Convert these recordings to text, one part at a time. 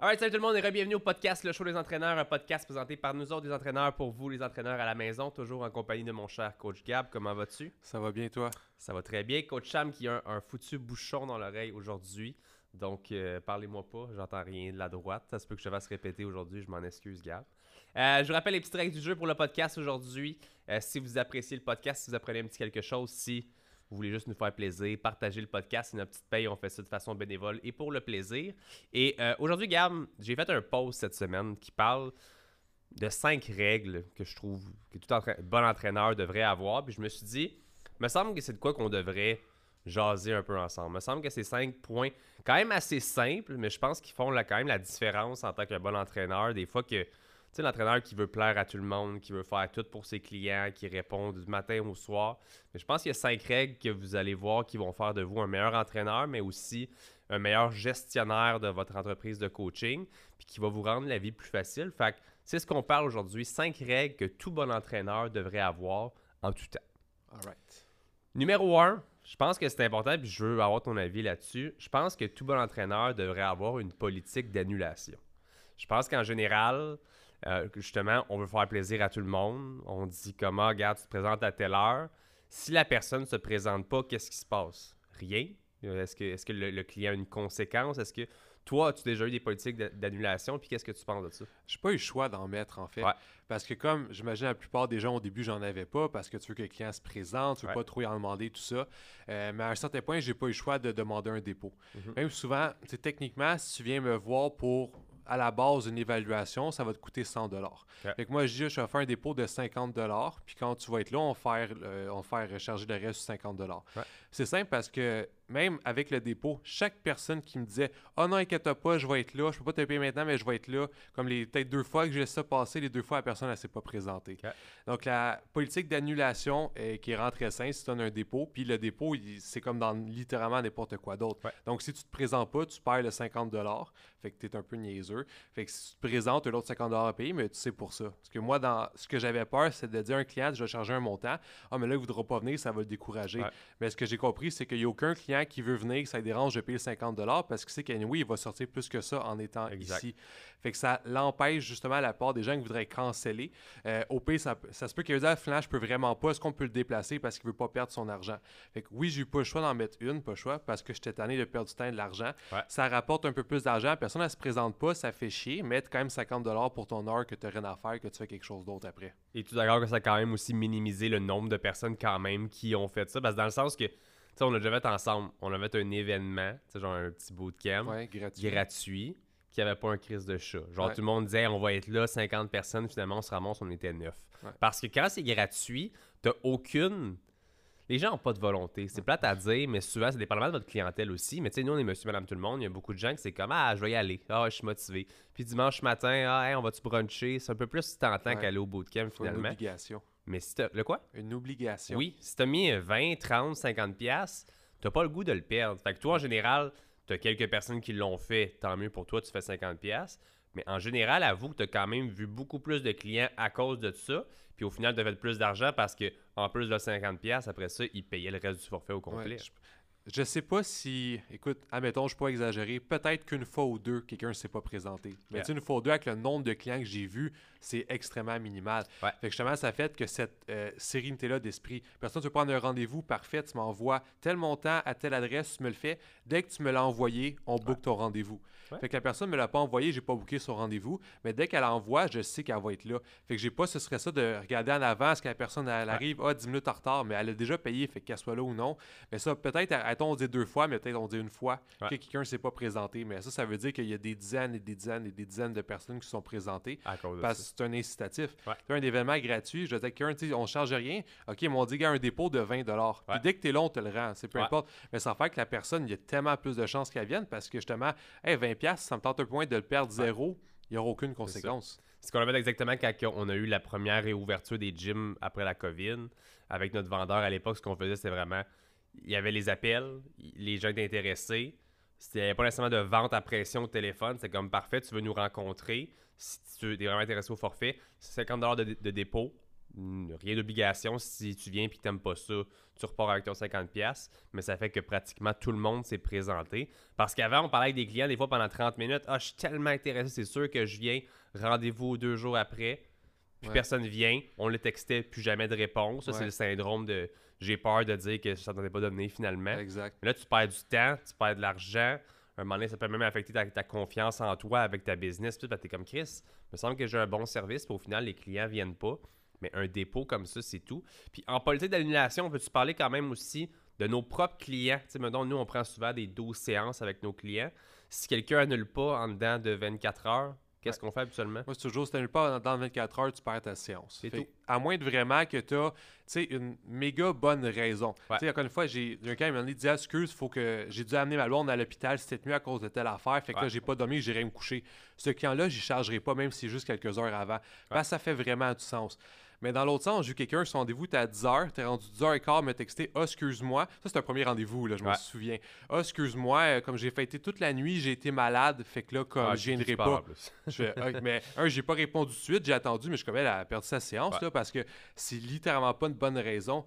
Alright, salut tout le monde et bienvenue au podcast Le Show des entraîneurs, un podcast présenté par nous autres, des entraîneurs, pour vous, les entraîneurs à la maison, toujours en compagnie de mon cher coach Gab. Comment vas-tu? Ça va bien, toi? Ça va très bien. Coach Cham qui a un, foutu bouchon dans l'oreille aujourd'hui. Donc, euh, parlez-moi pas, j'entends rien de la droite. Ça se peut que je vais se répéter aujourd'hui, je m'en excuse, Gab. Euh, je vous rappelle les petites règles du jeu pour le podcast aujourd'hui. Euh, si vous appréciez le podcast, si vous apprenez un petit quelque chose, si vous voulez juste nous faire plaisir, partager le podcast, c'est notre petite paye, on fait ça de façon bénévole et pour le plaisir. Et euh, aujourd'hui, Gab, j'ai fait un post cette semaine qui parle de cinq règles que je trouve que tout bon entraîneur devrait avoir. Puis je me suis dit, me semble que c'est de quoi qu'on devrait jaser un peu ensemble. Me semble que c'est cinq points quand même assez simples, mais je pense qu'ils font quand même la différence en tant qu'un bon entraîneur. Des fois que sais, l'entraîneur qui veut plaire à tout le monde, qui veut faire tout pour ses clients, qui répond du matin au soir. Mais je pense qu'il y a cinq règles que vous allez voir qui vont faire de vous un meilleur entraîneur, mais aussi un meilleur gestionnaire de votre entreprise de coaching, puis qui va vous rendre la vie plus facile. Fait que c'est ce qu'on parle aujourd'hui. Cinq règles que tout bon entraîneur devrait avoir en tout temps. All right. Numéro un, je pense que c'est important, puis je veux avoir ton avis là-dessus. Je pense que tout bon entraîneur devrait avoir une politique d'annulation. Je pense qu'en général, euh, justement, on veut faire plaisir à tout le monde. On dit comment, regarde, tu te présentes à telle heure. Si la personne ne se présente pas, qu'est-ce qui se passe? Rien. Euh, est-ce que, le, client a une conséquence? Est-ce que toi, as-tu déjà eu des politiques d'annulation? Puis qu'est-ce que tu penses de ça? J'ai pas eu le choix d'en mettre, en fait. Parce que comme j'imagine la plupart des gens au début, j'en avais pas parce que tu veux que le client se présente, tu veux pas trop y en demander, tout ça. Euh, mais à un certain point, j'ai pas eu le choix de demander un dépôt. Mm-hmm. Même souvent, techniquement, si tu viens me voir pour à la base une évaluation, ça va te coûter 100 dollars. moi, je dis, je vais faire un dépôt de 50 dollars, puis quand tu vas être là, on va faire, euh, on va faire recharger le reste sur 50 dollars. C'est simple parce que même avec le dépôt, chaque personne qui me disait Oh non, inquiète pas, je vais être là, je peux pas te payer maintenant, mais je vais être là. Comme les peut-être deux fois que j'ai ça passer, les deux fois la personne ne s'est pas présentée. Donc la politique d'annulation qui est rentrée sain si tu donnes un dépôt, puis le dépôt, c'est comme dans littéralement n'importe quoi d'autre. Donc si tu te présentes pas, tu perds le 50 fait que tu es un peu niaiseux. Fait que si tu te présentes, tu as l'autre 50 à payer, mais tu sais pour ça. Parce que moi, dans ce que j'avais peur, c'est de dire à un client, je vais charger un montant. Ah, mais là, il ne voudra pas venir, ça va le décourager. Mais ce que j'ai compris, c'est qu'il n'y a aucun client qui veut venir, que ça dérange de payer 50 parce qu'il sait qu'anyway, il va sortir plus que ça en étant ici. Fait que ça l'empêche justement la part des gens qui voudraient canceller. Euh, au pire, ça, se peut qu'il ait dit, ah, je peux vraiment pas, est-ce qu'on peut le déplacer parce qu'il veut pas perdre son argent? Fait que oui, j'ai eu pas le choix d'en mettre une, pas le choix, parce que j'étais tanné de perdre du temps et de l'argent. Ça rapporte un peu plus d'argent, personne ne se présente pas, ça fait chier, mettre quand même 50 pour ton heure que tu n'as rien à faire, que tu fais quelque chose d'autre après. Et tu d'accord que ça a quand même aussi minimisé le nombre de personnes quand même qui ont fait ça? Parce que dans le sens que on a déjà fait ensemble. On a fait un événement, genre un petit bootcamp gratuit. gratuit qui avait pas un crise de chat. Genre, tout le monde disait, on va être là, 50 personnes. Finalement, on se ramasse, on était 9. Parce que quand c'est gratuit, t'as aucune. Les gens n'ont pas de volonté. C'est plate à dire, mais souvent, c'est dépendamment de votre clientèle aussi. Mais tu sais, nous, on est monsieur, madame, tout le monde. Il y a beaucoup de gens qui c'est comme, ah, je vais y aller. Ah, je suis motivé. Puis dimanche matin, ah, on va-tu bruncher? C'est un peu plus tentant qu'aller au bootcamp, finalement. Une obligation. Mais si t'as. Le quoi? Une obligation. Oui, si t'as mis 20, 30, 50 pièces, t'as pas le goût de le perdre. Fait que toi, en général, t'as quelques personnes qui l'ont fait, tant mieux pour toi, tu fais 50 pièces. Mais en général, avoue que tu as quand même vu beaucoup plus de clients à cause de ça. Puis au final, tu as fait plus d'argent parce que en plus de 50$, après ça, ils payaient le reste du forfait au complet. Je sais pas si, écoute, admettons, je ne suis pas exagérer, peut-être qu'une fois ou deux, quelqu'un ne s'est pas présenté. Mais une fois ou deux, avec le nombre de clients que j'ai vus, c'est extrêmement minimal. Fait que justement, ça fait que cette euh, sérénité-là d'esprit, personne ne veut prendre un rendez-vous, parfait, tu m'envoies tel montant à telle adresse, tu me le fais. Dès que tu me l'as envoyé, on book ton rendez-vous. Fait que la personne ne me l'a pas envoyé, j'ai pas booké son rendez-vous, mais dès qu'elle envoie, je sais qu'elle va être là. Fait que j'ai pas, ce serait ça de regarder en avance que la personne elle arrive, ah, 10 minutes en retard, mais elle a déjà payé, fait qu'elle soit là ou non. Mais ça, peut-être, on dit deux fois, mais peut-être on dit une fois que quelqu'un ne s'est pas présenté. Mais ça, ça veut dire qu'il y a des dizaines et des dizaines et des dizaines de personnes qui sont présentées. parce que c'est un incitatif. Ouais. un événement gratuit, je disais quelqu'un, on ne charge rien. OK, mais on dit qu'il y a un dépôt de 20 Puis dès que tu es long, on te le rend. C'est peu importe. Mais ça fait que la personne, il y a tellement plus de chances qu'elle vienne parce que justement, hey, 20$, ça me tente un point de le perdre zéro. Il n'y aura aucune conséquence. C'est ce qu'on a fait exactement quand on a eu la première réouverture des gyms après la COVID. Avec notre vendeur à l'époque, ce qu'on faisait, c'était vraiment il y avait les appels, les gens étaient intéressés. Il n'y avait pas nécessairement de vente à pression au téléphone. C'est comme parfait, tu veux nous rencontrer. Si tu es vraiment intéressé au forfait, c'est 50 de, de dépôt. rien d'obligation. Si tu viens et que tu n'aimes pas ça, tu repars avec ton 50$. Mais ça fait que pratiquement tout le monde s'est présenté. Parce qu'avant, on parlait avec des clients des fois pendant 30 minutes. Ah, je suis tellement intéressé, c'est sûr que je viens. Rendez-vous deux jours après. Puis personne vient. On le textait, plus jamais de réponse. Ça, c'est le syndrome de j'ai peur de dire que ça ne pas donné finalement. Exact. là, tu perds du temps, tu perds de l'argent. un moment donné, ça peut même affecter ta, confiance en toi avec ta business. Puis tu es comme Chris, il me semble que j'ai un bon service, puis au final, les clients viennent pas. Mais un dépôt comme ça, c'est tout. Puis en politique d'annulation, on peut-tu parler quand même aussi de nos propres clients? Tu sais, maintenant, nous, on prend souvent des 12 séances avec nos clients. Si quelqu'un annule pas en dedans de 24 heures, Qu'est-ce qu'on fait habituellement? Moi, c'est toujours, si tu pas dans 24 heures, tu perds ta séance. C'est tout. À moins de vraiment que tu as une méga bonne raison. sais Encore une fois, j'ai un cas, il m'a dit Excuse, faut que j'ai dû amener ma blonde à l'hôpital cette nuit à cause de telle affaire. Fait que là, j'ai pas dormi, j'irai me coucher. Ce client-là, j'y chargerai pas, même si c'est juste quelques heures avant. Que ça fait vraiment du sens. Mais dans l'autre sens, j'ai eu quelqu'un, son rendez-vous était à 10h, t'es rendu 10h15, m'a texté Ah, excuse-moi. Ça, c'est un premier rendez-vous, là, je me souviens. Ah, excuse-moi, euh, comme j'ai fêté toute la nuit, j'ai été malade, fait que là, comme ah, je viendrai pas. je mais un, j'ai pas répondu tout de suite, j'ai attendu, mais je suis comme elle a perdu sa séance, là, parce que c'est littéralement pas une bonne raison.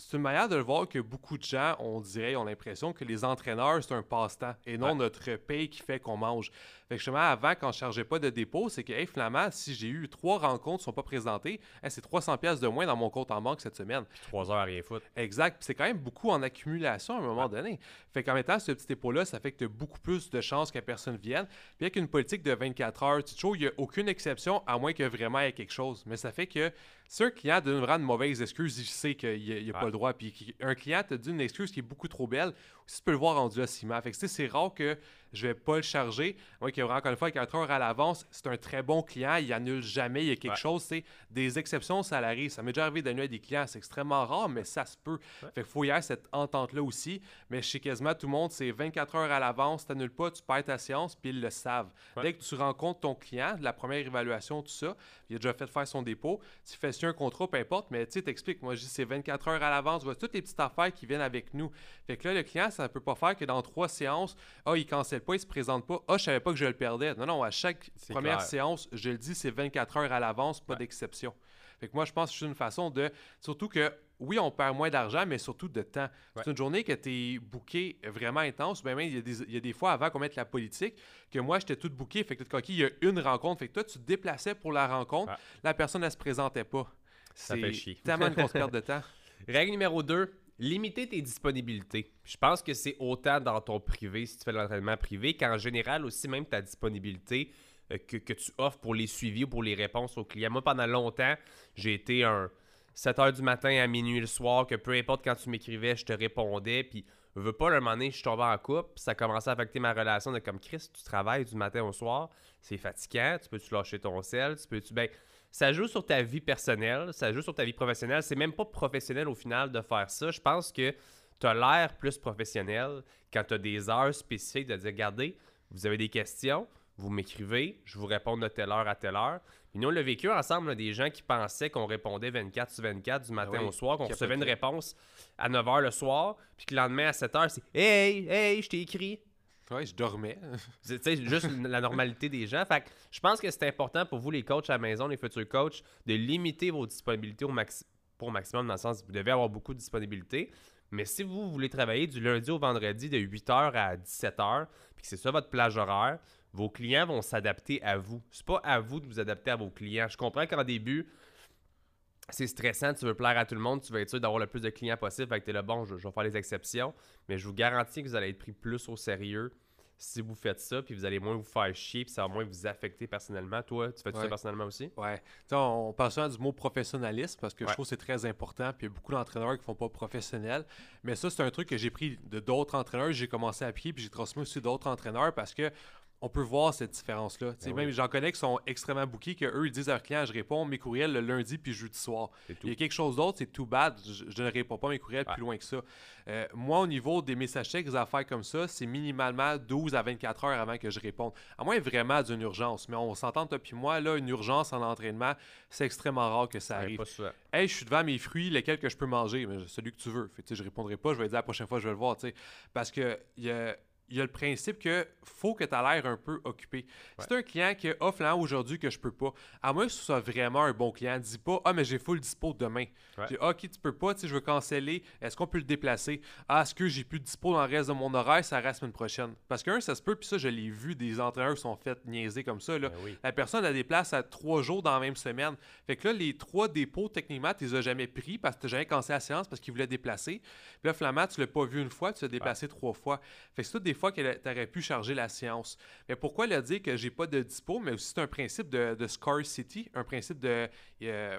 C'est une manière de le voir que beaucoup de gens, on dirait, ont l'impression que les entraîneurs, c'est un passe-temps et non notre paye qui fait qu'on mange. Fait que justement, avant, quand je chargeais pas de dépôt, c'est que, hey, finalement, si j'ai eu trois rencontres qui sont pas présentées, c'est 300 pièces de moins dans mon compte en banque cette semaine. trois heures à rien foutre. Exact. Puis c'est quand même beaucoup en accumulation à un moment donné. Fait qu'en mettant ce petit dépôt-là, ça fait que tu as beaucoup plus de chances que personne vienne. Puis avec une politique de 24 heures, tu il n'y a aucune exception, à moins que vraiment il y ait quelque chose. Mais ça fait que si un client donne vraiment une mauvaise excuse, il sait qu'il n'y a, pas le droit. Puis un client te dit une excuse qui est beaucoup trop belle, si tu peux le voir rendu à ciment. Fait que c'est rare que je vais pas le charger. Moi, qui encore une fois, 4 heures à l'avance, c'est un très bon client, il annule jamais, il y a quelque chose, c'est des exceptions, ça l'arrive. Ça m'est déjà arrivé d'annuler des clients, c'est extrêmement rare, mais ça se peut. Fait qu'il faut y avoir cette entente-là aussi. Mais chez quasiment tout le monde, c'est 24 heures à l'avance, tu n'annules pas, tu perds ta séance, puis ils le savent. Dès que tu rencontres ton client, la première évaluation, tout ça, il a déjà fait faire son dépôt, tu fais un contrat, peu importe, mais tu sais, t'expliques, moi je dis c'est 24 heures à l'avance, vois toutes les petites affaires qui viennent avec nous. Fait que là, le client, ça ne peut pas faire que dans trois séances, ah, il cancelle pas, il se présente pas, ah, je savais pas que je le perdais. Non, non, à chaque première séance, je le dis, c'est 24 heures à l'avance, pas d'exception. Fait que moi, je pense que c'est une façon de. Surtout que, oui, on perd moins d'argent, mais surtout de temps. C'est une journée que tu es booké vraiment intense. Ben, il, y a des, il y a des fois, avant qu'on mette la politique, que moi, j'étais tout booké. Fait que coquille, il y a une rencontre. Fait que toi, tu te déplaçais pour la rencontre. La personne, elle se présentait pas. Ça fait chier. tellement une grosse perte de temps. Règle numéro 2, limiter tes disponibilités. Je pense que c'est autant dans ton privé, si tu fais l'entraînement privé, qu'en général aussi, même ta disponibilité euh, que, tu offres pour les suivis ou pour les réponses aux clients. Moi, pendant longtemps, j'ai été un 7 h du matin à minuit le soir, que peu importe quand tu m'écrivais, je te répondais. Puis, je veux pas, un moment donné, je suis tombé en couple, ça a commencé à affecter ma relation de comme Chris, tu travailles du matin au soir, c'est fatigant, tu peux-tu lâcher ton sel, tu peux-tu. Ben, ça joue sur ta vie personnelle, ça joue sur ta vie professionnelle. C'est même pas professionnel au final de faire ça. Je pense que tu as l'air plus professionnel quand tu as des heures spécifiques de dire regardez, vous avez des questions, vous m'écrivez, je vous réponds de telle heure à telle heure. Et nous, on l'a vécu ensemble, des gens qui pensaient qu'on répondait 24 sur 24 du matin ah au soir, qu'on recevait une réponse à 9 h le soir, puis que le lendemain à 7 h, c'est Hey, hey, je t'ai écrit. Oui, je dormais. c'est juste la normalité des gens. Fait je pense que c'est important pour vous, les coachs à la maison, les futurs coachs, de limiter vos disponibilités au pour maximum, dans le sens vous devez avoir beaucoup de disponibilité. Mais si vous voulez travailler du lundi au vendredi de 8h à 17h, puis que c'est ça votre plage horaire, vos clients vont s'adapter à vous. C'est pas à vous de vous adapter à vos clients. Je comprends qu'en début, c'est stressant, tu veux plaire à tout le monde, tu veux être sûr d'avoir le plus de clients possible. Fait que tu es là, bon, je, vais faire les exceptions. Mais je vous garantis que vous allez être pris plus au sérieux si vous faites ça, puis vous allez moins vous faire chier, puis ça va moins vous affecter personnellement. Toi, tu fais ça personnellement aussi? Ouais. on parle souvent du mot professionnalisme parce que je trouve que c'est très important, puis il y a beaucoup d'entraîneurs qui font pas professionnel. Mais ça, c'est un truc que j'ai pris de d'autres entraîneurs. J'ai commencé à pied, puis j'ai transmis aussi d'autres entraîneurs parce que on peut voir cette différence-là. Ben même j'en connais qui sont extrêmement bookés, qu'eux, ils disent à leurs clients Je réponds mes courriels le lundi puis jeudi soir. Il y a quelque chose d'autre, c'est tout bad, je, ne réponds pas mes courriels plus loin que ça. Euh, moi, au niveau des messages textes, des affaires comme ça, c'est minimalement 12 à 24 heures avant que je réponde. À moins vraiment d'une urgence. Mais on s'entend, toi puis moi, là, une urgence en entraînement, c'est extrêmement rare que ça, arrive. Hey, je suis devant mes fruits, lesquels que je peux manger, mais celui que tu veux. Fait, je répondrai pas, je vais dire la prochaine fois, je vais le voir. Parce que il y a il y a le principe que faut que tu aies l'air un peu occupé. Si tu un client qui offre là aujourd'hui que je peux pas, à moins que ce soit vraiment un bon client, dis pas Ah, mais j'ai full dispo demain. Dis, ok, tu peux pas, je veux canceller, est-ce qu'on peut le déplacer? Ah, est-ce que j'ai plus de dispo dans le reste de mon horaire, ça reste la semaine prochaine. Parce qu'un, ça se peut, puis ça, je l'ai vu, des entraîneurs qui sont fait niaiser comme ça. Là. Ben la personne a des places à trois jours dans la même semaine. Fait que là, les trois dépôts, techniquement, tu les as jamais pris parce que tu jamais cancellé la séance parce qu'ils voulaient déplacer. Puis là, Flamand, tu l'as pas vu une fois, tu l'as déplacé trois fois. Fait que c'est des fois que tu aurais pu charger la séance. Mais pourquoi le dire que j'ai pas de dispo, mais aussi c'est un principe de, de scarcity, un principe de. Euh,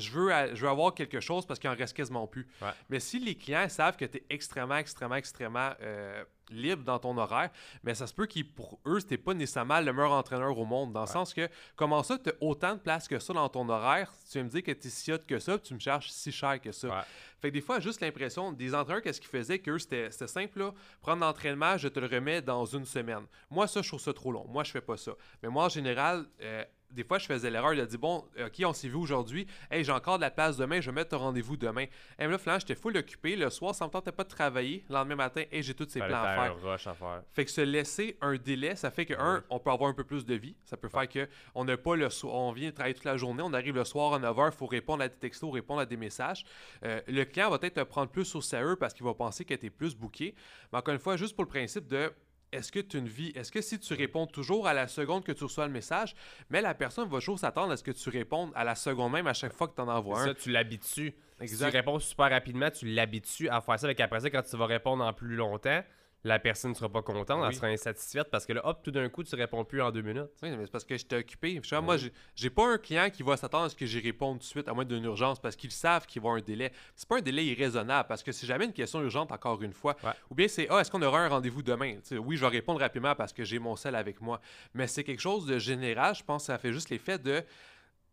je veux, je veux avoir quelque chose parce qu'il en reste quasiment plus. Mais si les clients savent que tu es extrêmement, extrêmement, extrêmement euh, libre dans ton horaire, mais ça se peut que pour eux, c'était pas nécessairement le meilleur entraîneur au monde. Dans le sens que, comment ça, tu as autant de place que ça dans ton horaire, tu vas me dire que tu es si hot que ça, tu me charges si cher que ça. Fait que des fois, juste l'impression, des entraîneurs, qu'est-ce qu'ils faisaient, qu'eux, c'était simple, là, prendre l'entraînement, je te le remets dans une semaine. Moi, ça, je trouve ça trop long. Moi, je fais pas ça. Mais moi, en général, euh, des fois, je faisais l'erreur. Il a dit Bon, OK, on s'est vu aujourd'hui. Hey, j'ai encore de la place demain. Je vais mettre un rendez-vous demain. Et là, finalement, j'étais full occupé. Le soir, ça me tentait pas de travailler. Le lendemain matin, et j'ai tous ces plans à faire. Un rush à faire. Fait que se laisser un délai, ça fait que, un, on peut avoir un peu plus de vie. Ça peut faire que on n'a pas le soir. On vient travailler toute la journée. On arrive le soir à 9h. Il faut répondre à des textos, répondre à des messages. Euh, le client va peut-être te prendre plus au sérieux parce qu'il va penser que tu es plus booké. Mais encore une fois, juste pour le principe de est-ce que tu une vie? Est-ce que si tu réponds toujours à la seconde que tu reçois le message, mais la personne va toujours s'attendre à ce que tu répondes à la seconde même à chaque fois que tu en envoies un? Ça, tu l'habitues. Si tu réponds super rapidement, tu l'habitues à faire ça. Avec après ça, quand tu vas répondre en plus longtemps, la personne ne sera pas contente, elle sera insatisfaite parce que là, hop, tout d'un coup, tu réponds plus en deux minutes. Oui, mais c'est parce que je t'ai occupé. Je moi, j'ai pas un client qui va s'attendre à ce que j'y réponde tout de suite, à moins d'une urgence, parce qu'ils savent qu'il va y avoir un délai. C'est pas un délai irraisonnable, parce que c'est jamais une question urgente, encore une fois. Ou bien c'est, ah, est-ce qu'on aura un rendez-vous demain? oui, je vais répondre rapidement parce que j'ai mon sel avec moi. Mais c'est quelque chose de général, je pense que ça fait juste l'effet de.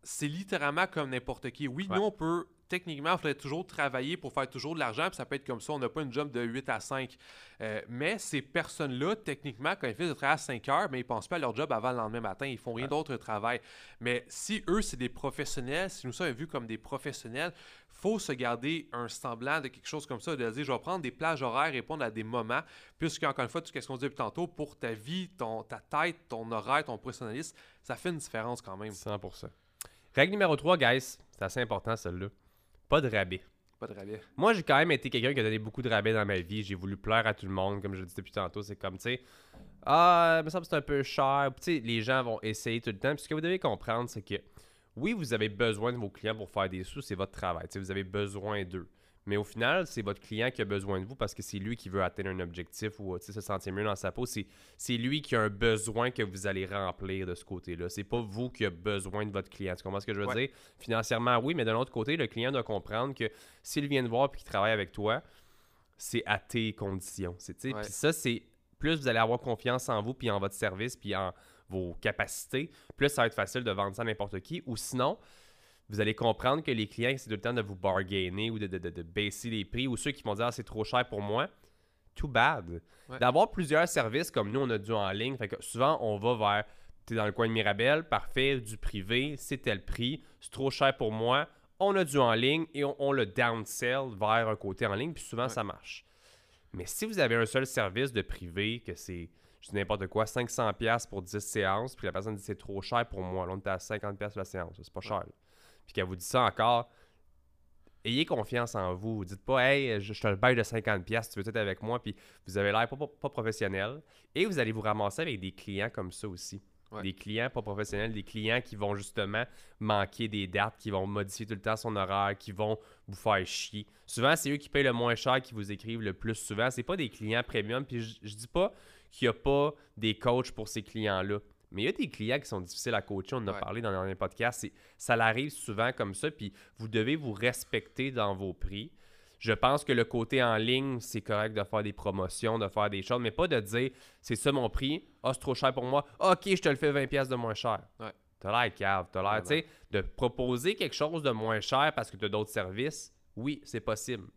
C'est littéralement comme n'importe qui. Oui, nous, on peut techniquement, il faudrait toujours travailler pour faire toujours de l'argent, puis ça peut être comme ça, on n'a pas une job de 8 à 5. Euh, mais ces personnes-là, techniquement, quand ils font du travail à 5 heures, mais ils ne pensent pas à leur job avant le lendemain matin, ils font rien d'autre travail. Mais si eux, c'est des professionnels, si nous sommes vus comme des professionnels, faut se garder un semblant de quelque chose comme ça, de dire, je vais prendre des plages horaires, répondre à des moments, puisque, encore une fois, tout ce qu'on dit depuis tantôt, pour ta vie, ton, ta tête, ton horaire, ton professionnalisme, ça fait une différence quand même. 100%. Règle numéro 3, guys, c'est assez important celle-là. Pas de rabais. Pas de rabais. Moi, j'ai quand même été quelqu'un qui a donné beaucoup de rabais dans ma vie. J'ai voulu plaire à tout le monde, comme je le disais depuis tantôt. C'est comme, tu sais, ah, me semble que c'est un peu cher. Tu sais, les gens vont essayer tout le temps. Puis ce que vous devez comprendre, c'est que oui, vous avez besoin de vos clients pour faire des sous, c'est votre travail. Tu sais, vous avez besoin d'eux. Mais au final, c'est votre client qui a besoin de vous parce que c'est lui qui veut atteindre un objectif ou se sentir mieux dans sa peau. C'est lui qui a un besoin que vous allez remplir de ce côté-là. C'est pas vous qui a besoin de votre client. Tu comprends ce que je veux dire? Financièrement, oui, mais de l'autre côté, le client doit comprendre que s'il vient te voir et qu'il travaille avec toi, c'est à tes conditions. Puis ça, c'est plus vous allez avoir confiance en vous puis en votre service puis en vos capacités, plus ça va être facile de vendre ça à n'importe qui. Ou sinon, vous allez comprendre que les clients, c'est tout le temps de vous bargainer ou de, baisser les prix, ou ceux qui vont dire ah, c'est trop cher pour moi. Too bad. D'avoir plusieurs services comme nous, on a du en ligne. Fait que souvent, on va vers tu es dans le coin de Mirabel, parfait, du privé, c'est tel prix, c'est trop cher pour moi. On a du en ligne et on, le downsell vers un côté en ligne, puis souvent ça marche. Mais si vous avez un seul service de privé, que c'est, je dis n'importe quoi, 500$ pour 10 séances, puis la personne dit c'est trop cher pour moi, là on est à 50$ la séance, c'est pas cher puis qu'elle vous dit ça encore, ayez confiance en vous. Dites pas, hey, je, te le bail de 50$, tu veux être avec moi, puis vous avez l'air pas, professionnel. Et vous allez vous ramasser avec des clients comme ça aussi. Des clients pas professionnels, des clients qui vont justement manquer des dates, qui vont modifier tout le temps son horaire, qui vont vous faire chier. Souvent, c'est eux qui payent le moins cher qui vous écrivent le plus souvent. C'est pas des clients premium. Puis je, je dis pas qu'il n'y a pas des coachs pour ces clients-là. Mais il y a des clients qui sont difficiles à coacher, on en a parlé dans les podcast. Ça l'arrive souvent comme ça, puis vous devez vous respecter dans vos prix. Je pense que le côté en ligne, c'est correct de faire des promotions, de faire des choses, mais pas de dire c'est ça mon prix, ah, c'est trop cher pour moi, ok, je te le fais 20$ de moins cher. Ouais. T'as l'air cave, t'as l'air, tu sais, de proposer quelque chose de moins cher parce que tu as d'autres services, oui, c'est possible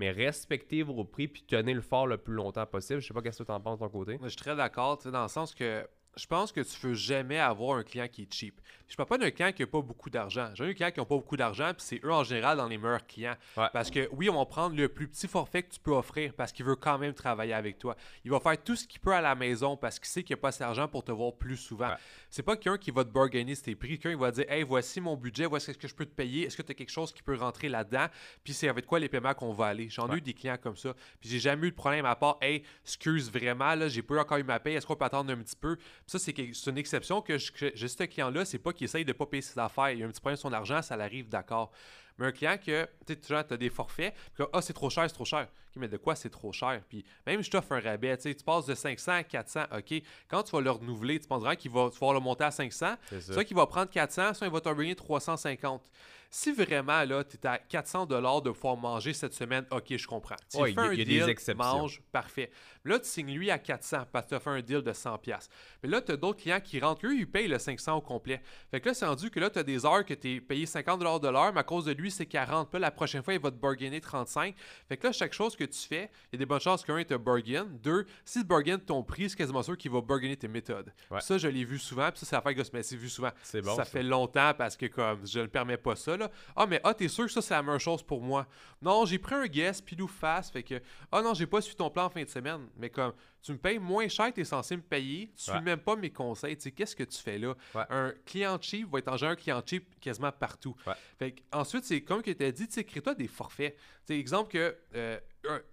mais respectez vos prix puis tenez le fort le plus longtemps possible. Je sais pas qu'est-ce que tu en penses de ton côté. je suis très d'accord, dans le sens que je pense que tu veux jamais avoir un client qui est cheap. Je parle pas d'un client qui n'a pas beaucoup d'argent. J'ai un client qui n'a pas beaucoup d'argent, puis c'est eux en général dans les meilleurs clients. Parce que oui, on va prendre le plus petit forfait que tu peux offrir parce qu'il veut quand même travailler avec toi. Il va faire tout ce qu'il peut à la maison parce qu'il sait qu'il n'y a pas assez d'argent pour te voir plus souvent. C'est pas quelqu'un qui va te bargainer tes prix. Quelqu'un va dire Hey, voici mon budget, voici ce que je peux te payer. Est-ce que tu as quelque chose qui peut rentrer là-dedans? Puis c'est avec quoi les paiements qu'on va aller? J'en ai eu des clients comme ça. Puis j'ai jamais eu de problème à part Hey, excuse vraiment, là, j'ai pas encore eu ma paye. Est-ce qu'on peut attendre un petit peu? Ça, c'est une exception que j'ai ce client-là, c'est pas qu'il essaye de pas payer ses affaires. Il a un petit problème sur son argent, ça l'arrive, d'accord. Mais un client que, tu sais, tu as des forfaits, puis ah, c'est trop cher, c'est trop cher. OK, mais de quoi c'est trop cher? Puis même je t'offre un rabais, tu sais, tu passes de 500 à 400, OK. Quand tu vas le renouveler, tu penseras qu'il va, tu le monter à 500, soit qu'il va prendre 400, soit il va t'en 350. Si vraiment, là, tu es à 400 de pouvoir manger cette semaine, OK, je comprends. Tu fais un deal, des exceptions. mange, parfait. Là, tu signes lui à 400 parce que tu as fait un deal de 100$. Mais là, tu as d'autres clients qui rentrent, eux, ils payent le 500 au complet. Fait que là, c'est rendu que là, tu as des heures que tu es payé 50$ de l'heure, mais à cause de lui, c'est 40. Puis la prochaine fois, il va te bargainer 35. Fait que là, chaque chose que tu fais, il y a des bonnes chances qu'un, il te bargain. Deux, si tu bargain ton prix, c'est quasiment sûr qu'il va bargainer tes méthodes. Ça, je l'ai vu souvent. Puis ça, c'est la que c'est vu souvent. C'est bon. Ça, fait longtemps parce que, comme, je ne permets pas ça, là. Ah, mais ah, t'es sûr que ça, c'est la meilleure chose pour moi? Non, j'ai pris un guest, pilou face. Fait que, ah non, j'ai pas suivi ton plan en fin de semaine. Mais comme, tu me payes moins cher, tu es censé me payer, tu suis même pas mes conseils. Tu sais, qu'est-ce que tu fais là? Un client cheap va être en général un client cheap quasiment partout. Fait ensuite, c'est comme que tu as dit, tu crée-toi des forfaits. Tu exemple que euh,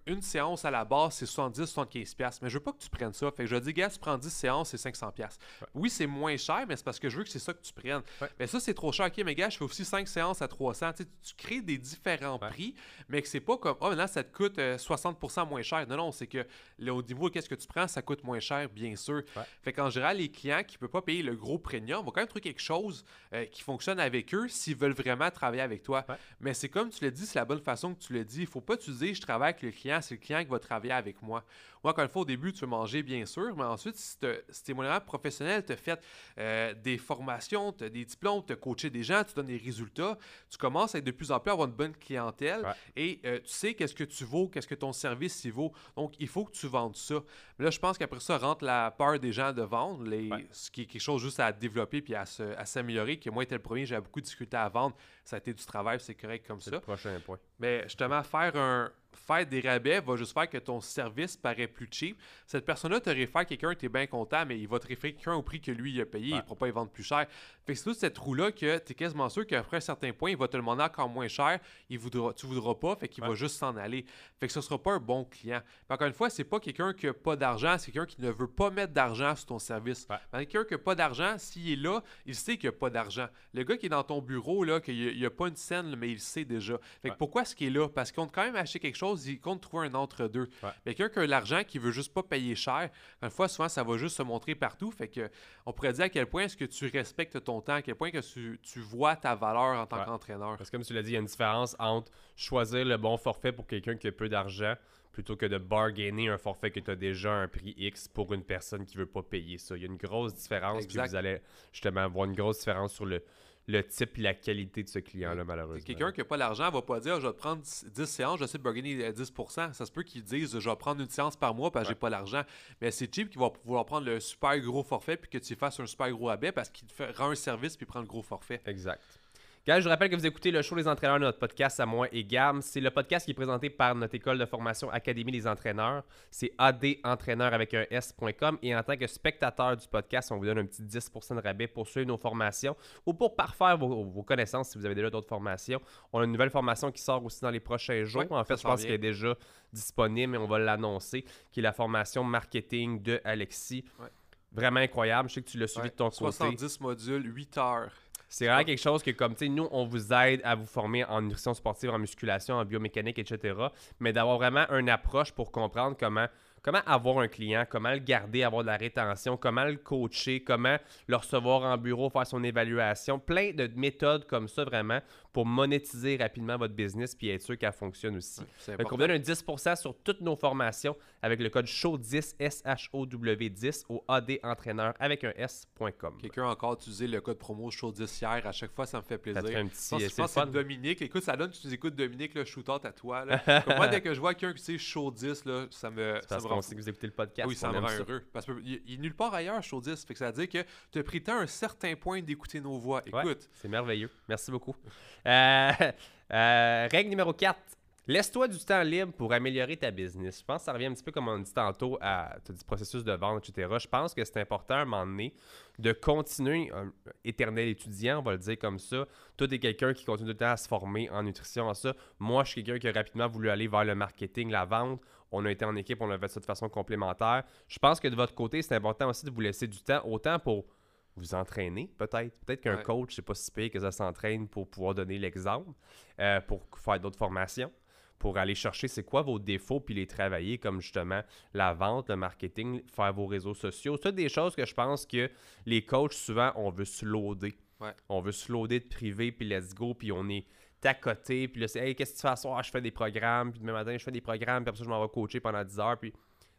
une séance à la base, c'est 70-75$. Mais je veux pas que tu prennes ça. Fait que je dis, gars, tu prends 10 séances, c'est 500$. Oui, c'est moins cher, mais c'est parce que je veux que c'est ça que tu prennes. Mais ça, c'est trop cher. Ok, mais gars, je fais aussi 5 séances à 300$. Tu, tu crées des différents prix, mais que c'est pas comme, oh, maintenant, ça te coûte 60% euh, moins cher. Non, non, c'est que là, au niveau, qu'est-ce que tu prends, ça coûte moins cher, bien sûr. Fait qu'en général, les clients qui ne peuvent pas payer le gros premium vont quand même trouver quelque chose euh, qui fonctionne avec eux s'ils veulent vraiment travailler avec toi. Mais c'est comme tu l'as dit, c'est la bonne façon que tu le dis. Il faut pas te dire, je travaille avec le client, c'est le client qui va travailler avec moi. Moi, encore une fois, au début, tu veux manger, bien sûr, mais ensuite, si, tes moyens professionnels te fait euh, des formations, tu as des diplômes, tu as coaché des gens, tu donnes des résultats, tu commences à être de plus en plus à avoir une bonne clientèle et euh, tu sais qu'est-ce que tu vaux, qu'est-ce que ton service y vaut. Donc, il faut que tu vendes ça. Mais là, je pense qu'après ça rentre la peur des gens de vendre, les, ce qui est quelque chose juste à développer puis à, s'améliorer. Que moi, était le premier, j'avais beaucoup discuté à vendre. Ça a été du travail, c'est correct comme ça. Le prochain point. Mais justement, faire un, faire des rabais va juste faire que ton service paraît plus cheap. Cette personne-là te réfère quelqu'un, tu es bien content, mais il va te référer quelqu'un au prix que lui il a payé, il ne pourra pas y vendre plus cher. Fait que c'est toute cette roue-là que tu es quasiment sûr qu'après un certain point, il va te demander encore moins cher, il voudra, tu voudras pas, fait qu'il va juste s'en aller. Fait que ce sera pas un bon client. encore une fois, c'est pas quelqu'un qui a pas d'argent, c'est quelqu'un qui ne veut pas mettre d'argent sur ton service. Quelqu'un qui a pas d'argent, s'il est là, il sait qu'il a pas d'argent. Le gars qui est dans ton bureau, là, qu'il n'y a, pas une scène, mais il sait déjà. Fait que pourquoi est-ce qu'il est là? Parce qu'on compte quand même acheter quelque chose, il compte trouver un entre-deux. Mais quelqu'un qui a l'argent, qui veut juste pas payer cher, une fois, souvent, ça va juste se montrer partout. Fait que on pourrait dire à quel point est-ce que tu respectes ton temps, à quel point que tu, tu vois ta valeur en tant qu'entraîneur. Parce que comme tu l'as dit, il y a une différence entre choisir le bon forfait pour quelqu'un qui a peu d'argent plutôt que de bargainer un forfait que tu as déjà un prix X pour une personne qui veut pas payer ça. Il y a une grosse différence, puis vous allez justement voir une grosse différence sur le, le type et la qualité de ce client-là, malheureusement. Quelqu'un qui n'a pas l'argent va pas dire je vais prendre 10 séances, je sais bargainer 10% Ça se peut qu'ils disent je vais prendre une séance par mois parce que j'ai pas l'argent. Mais c'est cheap qui va pouvoir prendre le super gros forfait puis que tu fasses un super gros abat parce qu'il te rend un service puis prend le gros forfait. Exact je vous rappelle que vous écoutez le show Les entraîneurs de notre podcast à moi et Gam. C'est le podcast qui est présenté par notre école de formation Académie des entraîneurs. C'est adentraîneur avec un S.com. Et en tant que spectateur du podcast, on vous donne un petit 10% de rabais pour suivre nos formations ou pour parfaire vos, connaissances si vous avez déjà d'autres formations. On a une nouvelle formation qui sort aussi dans les prochains jours. en fait, je pense qu'elle est déjà disponible et on va l'annoncer, qui est la formation marketing de Alexis. Vraiment incroyable. Je sais que tu l'as suivi de ton côté. 70 modules, 8 heures. C'est vraiment quelque chose que, comme, tu sais, nous, on vous aide à vous former en nutrition sportive, en musculation, en biomécanique, etc. Mais d'avoir vraiment une approche pour comprendre comment comment avoir un client, comment le garder, avoir de la rétention, comment le coacher, comment le recevoir en bureau, faire son évaluation? Plein de méthodes comme ça, vraiment, pour monétiser rapidement votre business puis être sûr qu'elle fonctionne aussi. Donc, on donne un 10% sur toutes nos formations avec le code SHOW10, S-H-O-W 10 au adentraîneur avec un S.com. Quelqu'un a encore utilisé le code promo SHOW10 hier. À chaque fois, ça me fait plaisir. Ça un petit, je pense, que c'est Dominique. Écoute, ça donne, tu écoutes Dominique, le shooter à toi. Là. moi, dès que je vois quelqu'un qui sait SHOW10, là, ça me. Ça me rend... sait que vous écoutez le podcast. Oui, ça me rend heureux. Parce qu'il est nulle part ailleurs, SHOW10. Fait que ça veut dire que tu as pris un certain point d'écouter nos voix. Écoute. c'est merveilleux. Merci beaucoup. Euh, euh, règle numéro 4. Laisse-toi du temps libre pour améliorer ta business. Je pense que ça revient un petit peu comme on dit tantôt à tout processus de vente, etc. Je pense que c'est important à un moment donné de continuer, un éternel étudiant, on va le dire comme ça. Toi, es quelqu'un qui continue tout le temps à se former en nutrition, en ça. Moi, je suis quelqu'un qui a rapidement voulu aller vers le marketing, la vente. On a été en équipe, on a fait ça de façon complémentaire. Je pense que de votre côté, c'est important aussi de vous laisser du temps, autant pour vous entraîner, peut-être. Peut-être qu'un coach, c'est pas si pire que ça s'entraîne pour pouvoir donner l'exemple, euh, pour faire d'autres formations pour aller chercher c'est quoi vos défauts puis les travailler comme justement la vente, le marketing, faire vos réseaux sociaux. C'est des choses que je pense que les coachs souvent on veut se loader. On veut se loader de privé puis let's go puis on est à côté puis là c'est hey qu'est-ce que tu fais à soir? Je fais des programmes puis demain matin je fais des programmes puis après ça je m'en vais coacher pendant 10 heures puis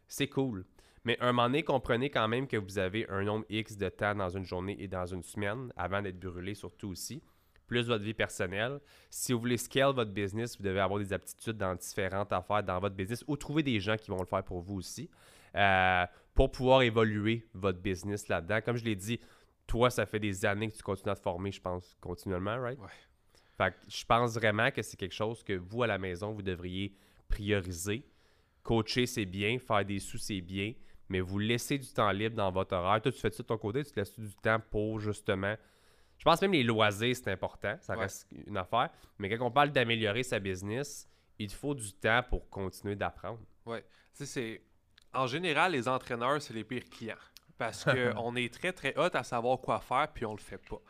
c'est cool. Mais un moment donné, comprenez quand même que vous avez un nombre X de temps dans une journée et dans une semaine avant d'être brûlé surtout aussi plus votre vie personnelle. Si vous voulez scale votre business, vous devez avoir des aptitudes dans différentes affaires dans votre business ou trouver des gens qui vont le faire pour vous aussi euh, pour pouvoir évoluer votre business là-dedans. Comme je l'ai dit, toi, ça fait des années que tu continues à te former, je pense, continuellement, right? Ouais. Fait que je pense vraiment que c'est quelque chose que vous, à la maison, vous devriez prioriser. Coacher, c'est bien. Faire des sous, c'est bien. Mais vous laissez du temps libre dans votre horaire. Toi, tu fais ça de ton côté, tu te laisses du temps pour justement je pense même les loisirs, c'est important. Ça reste une affaire. Mais quand on parle d'améliorer sa business, il faut du temps pour continuer d'apprendre. Oui. c'est. En général, les entraîneurs, c'est les pires clients. Parce qu'on est très, très hot à savoir quoi faire, puis on le fait pas.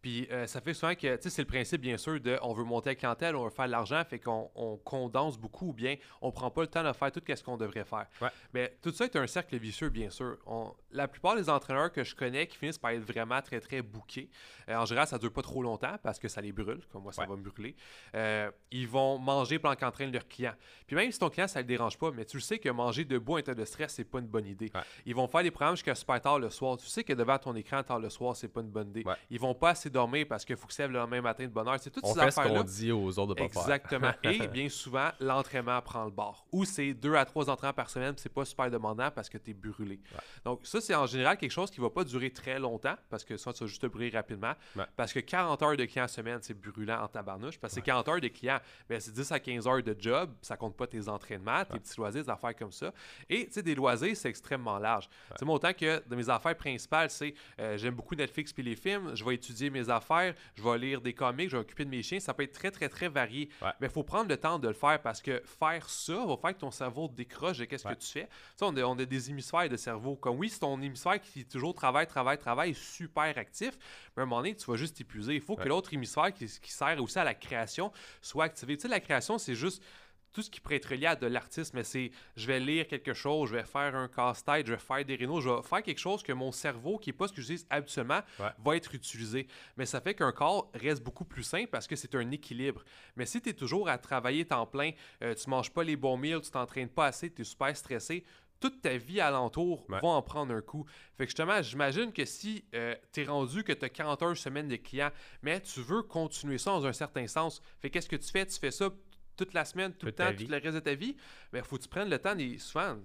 Puis euh, ça fait souvent que, tu sais, c'est le principe, bien sûr, de on veut monter la clientèle, on veut faire de l'argent, fait qu'on condense beaucoup ou bien on prend pas le temps de faire tout ce qu'on devrait faire. Mais tout ça est un cercle vicieux, bien sûr. la plupart des entraîneurs que je connais qui finissent par être vraiment très, très bookés, euh, en général, ça dure pas trop longtemps parce que ça les brûle, comme moi, ça va me brûler. Euh, ils vont manger pendant qu'ils entraînent leur client. Puis même si ton client, ça le dérange pas, mais tu sais que manger debout en état de stress, c'est pas une bonne idée. Ils vont faire des programmes jusqu'à super tard le soir. Tu sais que devant ton écran tard le soir, c'est pas une bonne idée. Ils vont pas assez dormir parce qu'il faut que se lève le lendemain matin de bonne heure. C'est toutes On ces fait ce qu'on dit aux autres de pas Exactement. Et bien souvent, l'entraînement prend le bord. Ou c'est deux à trois entraînements par semaine, c'est pas super demandant parce que tu es brûlé. Donc ça, c'est en général quelque chose qui va pas durer très longtemps parce que ça, tu vas juste te brûler rapidement. Parce que 40 heures de clients semaine, c'est brûlant en tabarnouche. Parce que 40 heures de clients, ben, c'est 10 à 15 heures de job. Ça compte pas tes entraînements, tes petits loisirs, des affaires comme ça. Et tu sais, des loisirs, c'est extrêmement large. Tu sais, autant que de mes affaires principales, c'est euh, j'aime beaucoup Netflix puis les films, je vais étudier mes affaires, je vais lire des comics, je vais m'occuper de mes chiens. Ça peut être très, très, très varié. Mais il faut prendre le temps de le faire parce que faire ça va faire que ton cerveau décroche de qu'est-ce que tu fais. Tu sais, on a, on a, des hémisphères de cerveau. Comme oui, c'est ton hémisphère qui toujours travaille, travaille, travaille, super actif. Mais à un moment donné, tu vas juste t'épuiser. Il faut que l'autre hémisphère qui, qui sert aussi à la création soit activé. Tu sais, la création, c'est juste tout ce qui pourrait être lié à de l'artiste, mais c'est je vais lire quelque chose, je vais faire un casse-tête, je vais faire des rénaux, je vais faire quelque chose que mon cerveau, qui n'est pas ce que j'utilise habituellement, va être utilisé. Mais ça fait qu'un corps reste beaucoup plus simple parce que c'est un équilibre. Mais si tu es toujours à travailler temps plein, euh, tu manges pas les bons meals, tu t'entraînes pas assez, tu es super stressé, toute ta vie alentour va en prendre un coup. Fait que justement, j'imagine que si euh, tu es rendu que tu as 40 heures semaine de clients, mais tu veux continuer ça dans un certain sens, fait qu'est-ce que tu fais? Tu fais ça toute la semaine, tout le temps, tout le reste de ta vie, mais il faut que tu prennes le temps, des, souvent,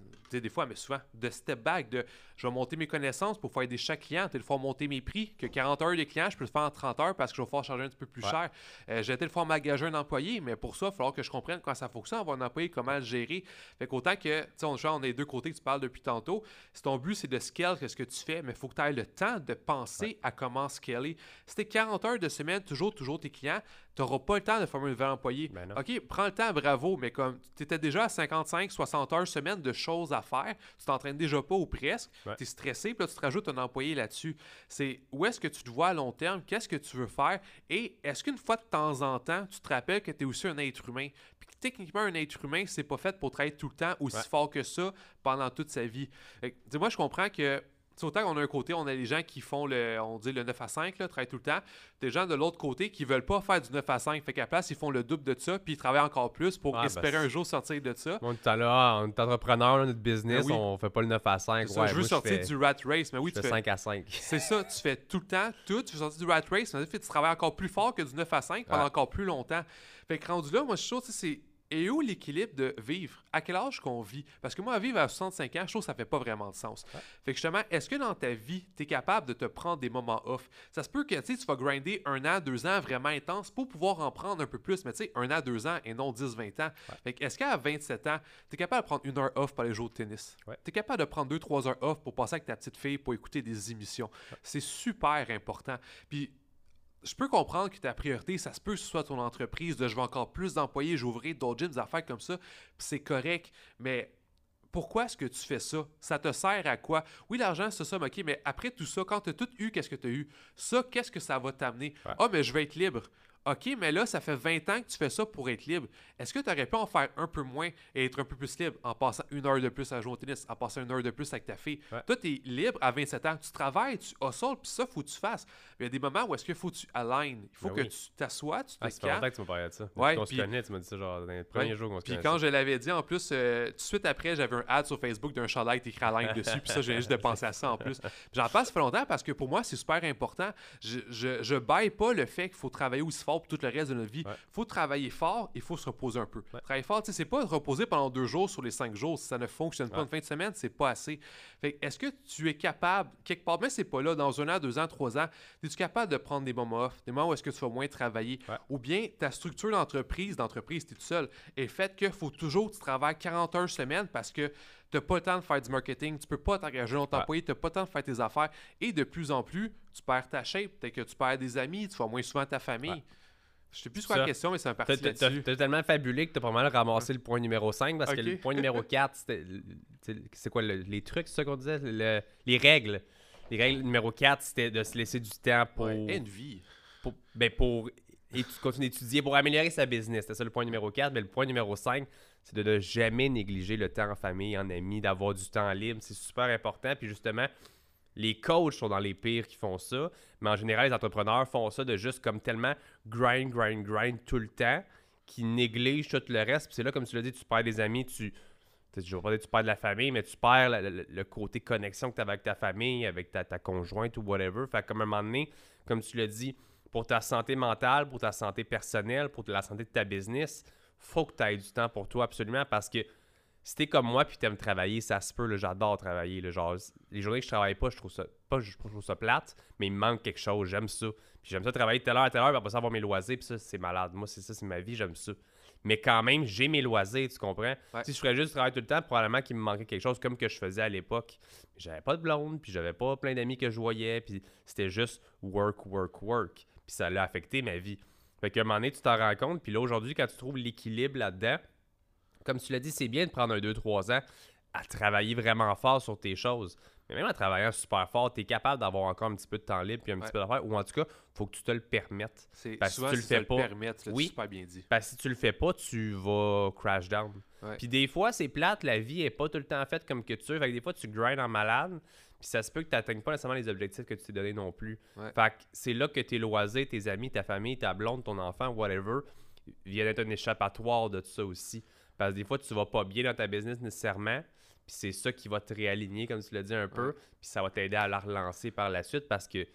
des fois, mais souvent, de step back, de je vais monter mes connaissances pour faire des chaque client, le faire monter mes prix, que 40 heures de clients, je peux le faire en 30 heures parce que je vais pouvoir charger un petit peu plus cher. Euh, j'ai été le faire m'engager un employé, mais pour ça, il va falloir que je comprenne comment ça fonctionne, avoir un employé, comment le gérer. Fait qu'autant que, tu sais, on, les deux côtés que tu parles depuis tantôt, si ton but c'est de scale ce que tu fais, mais il faut que tu aies le temps de penser à comment scaler. Si tu 40 heures de semaine, toujours, toujours tes clients, tu n'auras pas le temps de former un nouvel employé. Ben OK, prends le temps, bravo, mais comme tu étais déjà à 55, 60 heures semaine de choses à faire, tu t'entraînes déjà pas ou presque, tu es stressé, puis là, tu te rajoutes un employé là-dessus. C'est où est-ce que tu te vois à long terme, qu'est-ce que tu veux faire, et est-ce qu'une fois de temps en temps, tu te rappelles que tu es aussi un être humain, puis que techniquement, un être humain, c'est pas fait pour travailler tout le temps aussi fort que ça pendant toute sa vie. moi, je comprends que c'est autant qu'on a un côté, on a les gens qui font le, on dit le 9 à 5, là, travaillent tout le temps. Des gens de l'autre côté qui veulent pas faire du 9 à 5. Fait qu'à la place, ils font le double de ça, puis ils travaillent encore plus pour Ah, espérer ben, un jour sortir de ça. On est là, on est entrepreneur, là, notre business, Ben oui. on fait pas le 9 à 5. C'est ça, Ouais, je veux moi, sortir fais- du rat race, mais oui, je tu fais fais 5 à 5. C'est ça, tu fais tout le temps, tout, tu fais sortir du rat race, mais tu travailles encore plus fort que du 9 à 5 pendant encore plus longtemps. Fait que rendu là, moi, je trouve, tu sais, c'est. Et où l'équilibre de vivre? À quel âge qu'on vit? Parce que moi, vivre à 65 ans, je trouve que ça fait pas vraiment de sens. Fait que justement, est-ce que dans ta vie, tu es capable de te prendre des moments off? Ça se peut que tu vas grinder un an, deux ans vraiment intense pour pouvoir en prendre un peu plus, mais tu sais, un an, deux ans et non 10, 20 ans. Fait que est-ce qu'à 27 ans, tu es capable de prendre une heure off pour aller jouer au tennis? Ouais. Tu es capable de prendre deux, trois heures off pour passer avec ta petite fille pour écouter des émissions? C'est super important. Puis je peux comprendre que ta priorité, ça se peut que ce soit ton entreprise, de je veux encore plus d'employés, j'ouvrirai d'autres gyms, des affaires comme ça, puis c'est correct, mais pourquoi est-ce que tu fais ça? Ça te sert à quoi? Oui, l'argent, c'est ça, ok, mais après tout ça, quand tu as tout eu, qu'est-ce que tu as eu? Ça, qu'est-ce que ça va t'amener? Ouais. Ah, mais je vais être libre. OK, mais là, ça fait 20 ans que tu fais ça pour être libre. Est-ce que tu aurais pu en faire un peu moins et être un peu plus libre en passant une heure de plus à jouer au tennis, en passant une heure de plus avec ta fille? Ouais. Toi, tu es libre à 27 ans. Tu travailles, tu hustles, puis ça, faut que tu fasses. Mais il y a des moments où est-ce qu'il faut que tu alignes. Il faut Ben que oui. tu t'assoies, tu te Ah, ça fait longtemps que tu m'as parlé de ça. Ouais, se connaît, tu m'as dit ça genre dans les premiers Ouais. jours qu'on se Puis quand je l'avais dit, en plus, euh, tout de suite après, j'avais un ad sur Facebook d'un chandail avec écrit Align dessus. Puis ça, j'ai juste de penser à ça en plus. J'en fait longtemps parce que pour moi, c'est super important. Je, je, je baille pas le fait qu'il faut travailler aussi fort pour tout le reste de notre vie. Il Ouais. faut travailler fort, il faut se reposer un peu. Ouais. Travailler fort, tu sais, c'est pas reposer pendant deux jours sur les cinq jours. Si ça ne fonctionne pas Ouais. une fin de semaine, c'est pas assez. Fait que est-ce que tu es capable, quelque part, même c'est pas là, dans un an, deux ans, trois ans, es-tu capable de prendre des moments off, des moments où est-ce que tu vas moins travailler? Ou bien ta structure d'entreprise, d'entreprise, tu es tout seul, est faite que faut toujours que tu travailles 40 heures semaine parce que tu n'as pas le temps de faire du marketing, tu peux pas t'engager Ouais. employé, tu n'as pas le temps de faire tes affaires. Et de plus en plus, tu perds ta shape, peut-être que tu perds des amis, tu vois moins souvent ta famille. Ouais. Je sais plus Ça. la question, mais c'est un parti t'as- t'as- tellement fabulé que t'as pas mal ramassé le point numéro 5 parce que Ok. le point numéro 4, c'était. C'est quoi le- les trucs, c'est ça qu'on disait? Le- Les règles. Les règles numéro 4, c'était de se laisser du temps pour. Et une vie. pour, ben pour et tu continues d'étudier pour améliorer sa business. C'était ça le point numéro 4. Mais le point numéro 5, c'est de ne jamais négliger le temps en famille, en amis, d'avoir du temps libre. C'est super important. Puis justement, les coachs sont dans les pires qui font ça. Mais en général, les entrepreneurs font ça de juste comme tellement grind, grind, grind tout le temps qui négligent tout le reste. Puis c'est là, comme tu l'as dit, tu perds des amis, tu. Je vais pas dire tu perds de la famille, mais tu perds le, côté connexion que tu as avec ta famille, avec ta, conjointe ou whatever. Fait comme un moment donné, comme tu l'as dit, pour ta santé mentale, pour ta santé personnelle, pour la santé de ta business, faut que tu aies du temps pour toi absolument parce que si t'es comme moi puis t'aimes travailler, ça se peut, j'adore travailler. là, genre, les journées que je travaille pas, je trouve ça pas je trouve ça plate, mais il me manque quelque chose, j'aime ça. Puis j'aime ça travailler de telle heure à telle heure, puis après ça avoir mes loisirs, puis ça, c'est malade. Moi, c'est ça, c'est ma vie, j'aime ça. Mais quand même, j'ai mes loisirs, tu comprends? Ouais. Si je ferais juste travailler tout le temps, probablement qu'il me manquait quelque chose comme que je faisais à l'époque. J'avais pas de blonde, puis j'avais pas plein d'amis que je voyais, puis c'était juste work, work, work. Puis ça l'a affecté ma vie. Fait qu'à un moment donné, tu t'en rends compte, puis là, aujourd'hui, quand tu trouves l'équilibre là-dedans, comme tu l'as dit, c'est bien de prendre un 2-3 ans à travailler vraiment fort sur tes choses. Mais même en travaillant super fort, tu es capable d'avoir encore un petit peu de temps libre puis un Ouais. petit peu d'affaires. Ou en tout cas, faut que tu te le permettes. Parce que souvent tu le si fais ça le pas. permettre, là, Oui. super bien dit. Parce que si tu le fais pas, tu vas crash down. Ouais. Puis des fois, c'est plate, la vie est pas tout le temps faite comme que tu veux. Fait que des fois, tu grindes en malade. Puis ça se peut que tu n'atteignes pas nécessairement les objectifs que tu t'es donné non plus. Ouais. Fait que c'est là que tes loisirs, tes amis, ta famille, ta blonde, ton enfant, whatever, viennent être un échappatoire de tout ça aussi. Parce que des fois, tu vas pas bien dans ta business nécessairement. Puis c'est ça qui va te réaligner, comme tu l'as dit un peu. Ouais. Puis ça va t'aider à la relancer par la suite parce que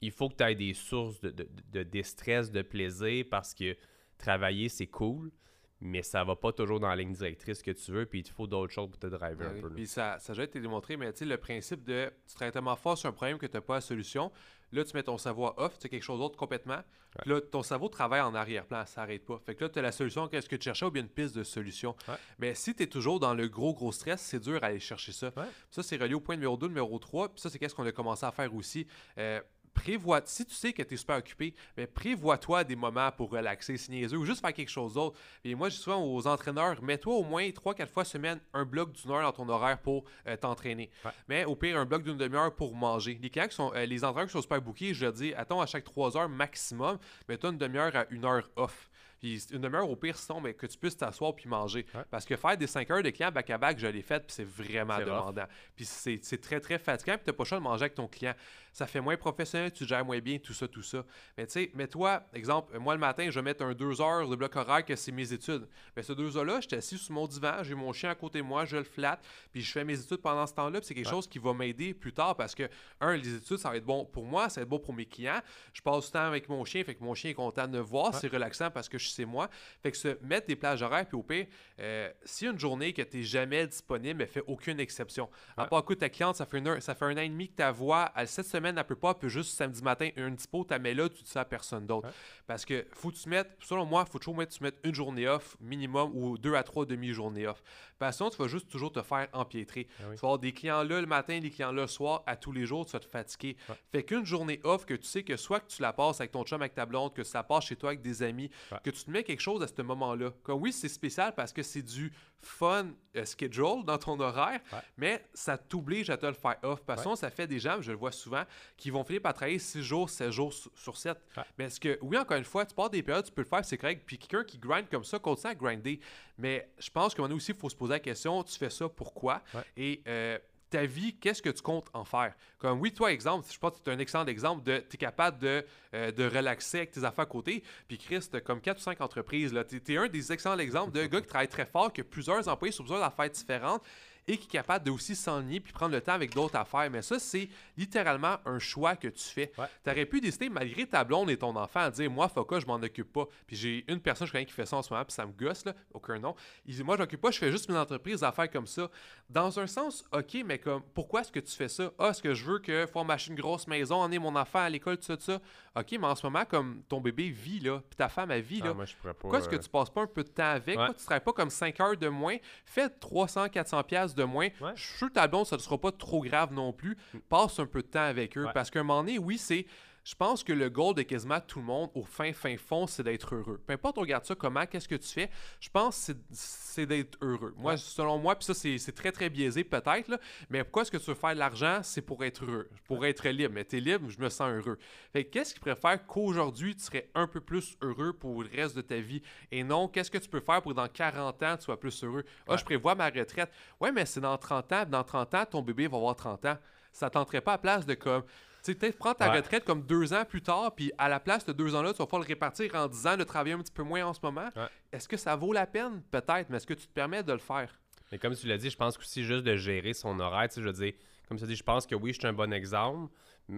il faut que tu aies des sources de, de, de déstress, de plaisir parce que travailler, c'est cool, mais ça va pas toujours dans la ligne directrice que tu veux. Puis il te faut d'autres choses pour te driver Ah un peu. Puis ça, ça a déjà été démontré, mais tu sais, le principe de tu travailles tellement fort sur un problème que tu n'as pas la solution. Là, tu mets ton cerveau off, tu as quelque chose d'autre complètement. Là, ton cerveau travaille en arrière-plan, ça n'arrête pas. Fait que là, tu as la solution, qu'est-ce que tu cherchais ou bien une piste de solution. Ouais. Mais si tu es toujours dans le gros, gros stress, c'est dur à aller chercher ça. Ouais. Ça, c'est relié au point numéro 2, numéro 3. Puis ça, c'est qu'est-ce qu'on a commencé à faire aussi. Euh, prévois, si tu sais que tu es super occupé, mais prévois-toi des moments pour relaxer, niaiseux, ou juste faire quelque chose d'autre. Et moi, je dis souvent aux entraîneurs, mets-toi au moins 3-4 fois semaine un bloc d'une heure dans ton horaire pour euh, t'entraîner. Ouais. Mais au pire, un bloc d'une demi-heure pour manger. Les clients qui sont, euh, les entraîneurs qui sont super bookés, je leur dis, attends à chaque 3 heures maximum, mets-toi une demi-heure à une heure off. Puis une demi-heure au pire, sinon, mais que tu puisses t'asseoir puis manger. Parce que faire des 5 heures de client back-à-back, je l'ai fait, puis c'est vraiment demandant. Puis c'est très, très fatigant, puis tu n'as pas le choix de manger avec ton client. Ça fait moins professionnel, tu gères moins bien, tout ça, tout ça. Mais tu sais, mais toi, exemple, moi le matin, je vais mettre un 2 heures de bloc horaire que c'est mes études. Mais ce 2 heures-là, je suis assis sur mon divan, j'ai mon chien à côté de moi, je le flatte, puis je fais mes études pendant ce temps-là, puis c'est quelque chose qui va m'aider plus tard parce que, un, les études, ça va être bon pour moi, ça va être bon pour mes clients. Je passe du temps avec mon chien, fait que mon chien est content de me voir, c'est relaxant parce que je sais moi. Fait que se mettre des plages horaires, puis au pire, euh, si une journée que tu n'es jamais disponible, elle fait aucune exception. À part que ta cliente, ça fait, une ça fait un an et demi que ta voix, cette semaine, elle peut pas, elle peut juste samedi matin, un dispo, tu mets là, tu dis ça à personne d'autre. Parce que faut que tu mettes, selon moi, il faut toujours mettre, tu mettes une journée off minimum ou deux à trois demi-journées off. Parce que sinon, tu vas juste toujours te faire empiétrer. Ah tu vas avoir des clients là le matin, des clients là le soir, à tous les jours, tu vas te fatiguer. Fait qu'une journée off que tu sais que soit que tu la passes avec ton chum, avec ta blonde, que ça passe chez toi avec des amis, que tu te mets quelque chose à ce moment-là. Comme oui, c'est spécial parce que c'est du fun euh, schedule dans ton horaire, mais ça t'oblige à te le faire off. Parce que ça fait des gens, je le vois souvent, qui vont finir par travailler 6 jours, 7 jours sur 7. Mais est-ce que, oui, encore une fois, tu pars des périodes, tu peux le faire, c'est correct. Puis quelqu'un qui grind comme ça, continue à grinder. Mais je pense qu'à un aussi, il faut se poser la question, tu fais ça pourquoi? Et euh, ta vie, qu'est-ce que tu comptes en faire? Comme oui, toi, exemple, je pense que tu es un excellent exemple de tu es capable de, euh, de relaxer avec tes affaires à côté. Puis Chris, tu comme 4 ou 5 entreprises. Tu es, un des excellents exemples de gars qui travaille très fort, qui a plusieurs employés sur plusieurs affaires différentes et qui est capable de aussi s'ennuyer puis prendre le temps avec d'autres affaires. Mais ça, c'est littéralement un choix que tu fais. Tu aurais pu décider, malgré ta blonde et ton enfant, à dire Moi, Foca, je m'en occupe pas. Puis j'ai une personne, je connais, qui fait ça en ce moment, puis ça me gosse, là, aucun nom. Il dit Moi, je m'occupe pas, je fais juste une entreprise d'affaires comme ça. Dans un sens, OK, mais comme pourquoi est-ce que tu fais ça? Ah, est-ce que je veux que faut m'acheter une grosse maison, emmener mon enfant à l'école, tout ça, tout ça OK, mais en ce moment, comme ton bébé vit, là, puis ta femme, a vit, ah, là, pourquoi est-ce que euh, tu passes pas un peu de temps avec? Tu ne travailles pas comme 5 heures de moins? Fais 300, 400$ de moins suis sûr que ta blonde, ça ne sera pas trop grave non plus. Passe un peu de temps avec eux. Parce qu'à un moment donné, oui, c'est je pense que le goal de quasiment tout le monde, au fin, fin fond, c'est d'être heureux. Peu importe, on regarde ça comment, qu'est-ce que tu fais, je pense que c'est d'être heureux. Moi, selon moi, puis ça, c'est très, très biaisé peut-être, mais pourquoi est-ce que tu veux faire de l'argent? C'est pour être heureux, pour être libre. Mais tu es libre, je me sens heureux. Fait qu'est-ce qui préfère qu'aujourd'hui, tu serais un peu plus heureux pour le reste de ta vie? Et non, qu'est-ce que tu peux faire pour que dans 40 ans, tu sois plus heureux? Ah, je prévois ma retraite. Ouais, mais c'est dans 30 ans. Dans 30 ans, ton bébé va avoir 30 ans. Ça tenterait pas à place de comme tu peut-être prendre ta retraite comme deux ans plus tard, puis à la place de deux ans-là, tu vas pouvoir le répartir en dix ans, de travailler un petit peu moins en ce moment. Est-ce que ça vaut la peine? Peut-être, mais est-ce que tu te permets de le faire? Mais comme tu l'as dit, je pense aussi juste de gérer son horaire. Je veux dire, comme tu as dit, je pense que oui, je suis un bon exemple.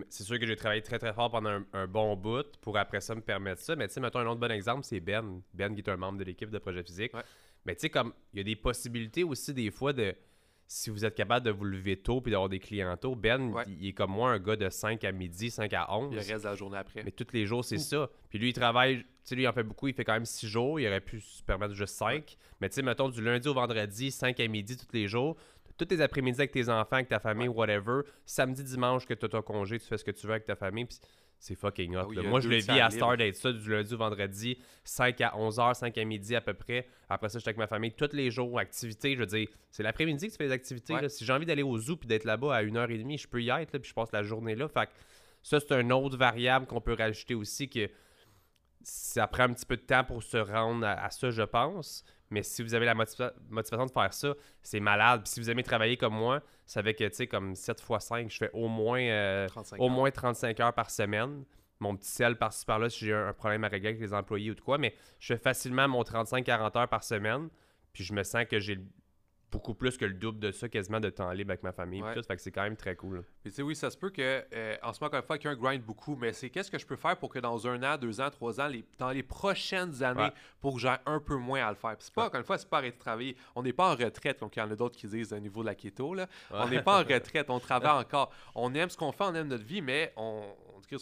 C'est sûr que j'ai travaillé très très fort pendant un, bon bout pour après ça me permettre ça. Mais tu sais, mettons un autre bon exemple, c'est Ben. Ben qui est un membre de l'équipe de Projet Physique. Mais tu sais, comme il y a des possibilités aussi des fois de si vous êtes capable de vous lever tôt puis d'avoir des clients tôt, Ben, il, est comme moi, un gars de 5 à midi, 5 à 11. Il reste la journée après. Mais tous les jours, c'est ça. Puis lui, il travaille, tu sais, lui, il en fait beaucoup, il fait quand même 6 jours, il aurait pu se permettre juste 5. Mais tu sais, mettons, du lundi au vendredi, 5 à midi, tous les jours, tous tes après-midi avec tes enfants, avec ta famille, whatever. Samedi, dimanche, que tu as ton congé, tu fais ce que tu veux avec ta famille. Puis c'est fucking hot. Ah Moi, je le vis à Star d'être ça du lundi au vendredi, 5 à 11h, 5 à midi à peu près. Après ça, je suis avec ma famille tous les jours, activités. Je veux dire, c'est l'après-midi que tu fais des activités. Si j'ai envie d'aller au zoo puis d'être là-bas à 1h30, je peux y être, puis je passe la journée là. Fait ça, c'est une autre variable qu'on peut rajouter aussi que ça prend un petit peu de temps pour se rendre à ça, je pense. Mais si vous avez la motivation de faire ça, c'est malade. Puis si vous aimez travailler comme moi, ça fait que, tu sais, comme 7 x 5, je fais au moins, 35 euh, au moins 35 heures par semaine. Mon petit sel par-ci par-là si j'ai un problème à régler avec les employés ou de quoi. Mais je fais facilement mon 35-40 heures par semaine. Puis je me sens que j'ai beaucoup plus que le double de ça, quasiment de temps libre avec ma famille. Tout, fait que c'est quand même très cool. tu sais, oui, ça se peut que, euh, en ce moment, encore une fois, quelqu'un grind beaucoup, mais c'est qu'est-ce que je peux faire pour que dans un an, deux ans, trois ans, les, dans les prochaines années, pour que j'ai un peu moins à le faire? c'est pas, encore une fois, c'est pas arrêter de travailler. On n'est pas en retraite, comme il y en a d'autres qui disent au niveau de la keto. Là. On n'est pas en retraite, on travaille encore. On aime ce qu'on fait, on aime notre vie, mais on,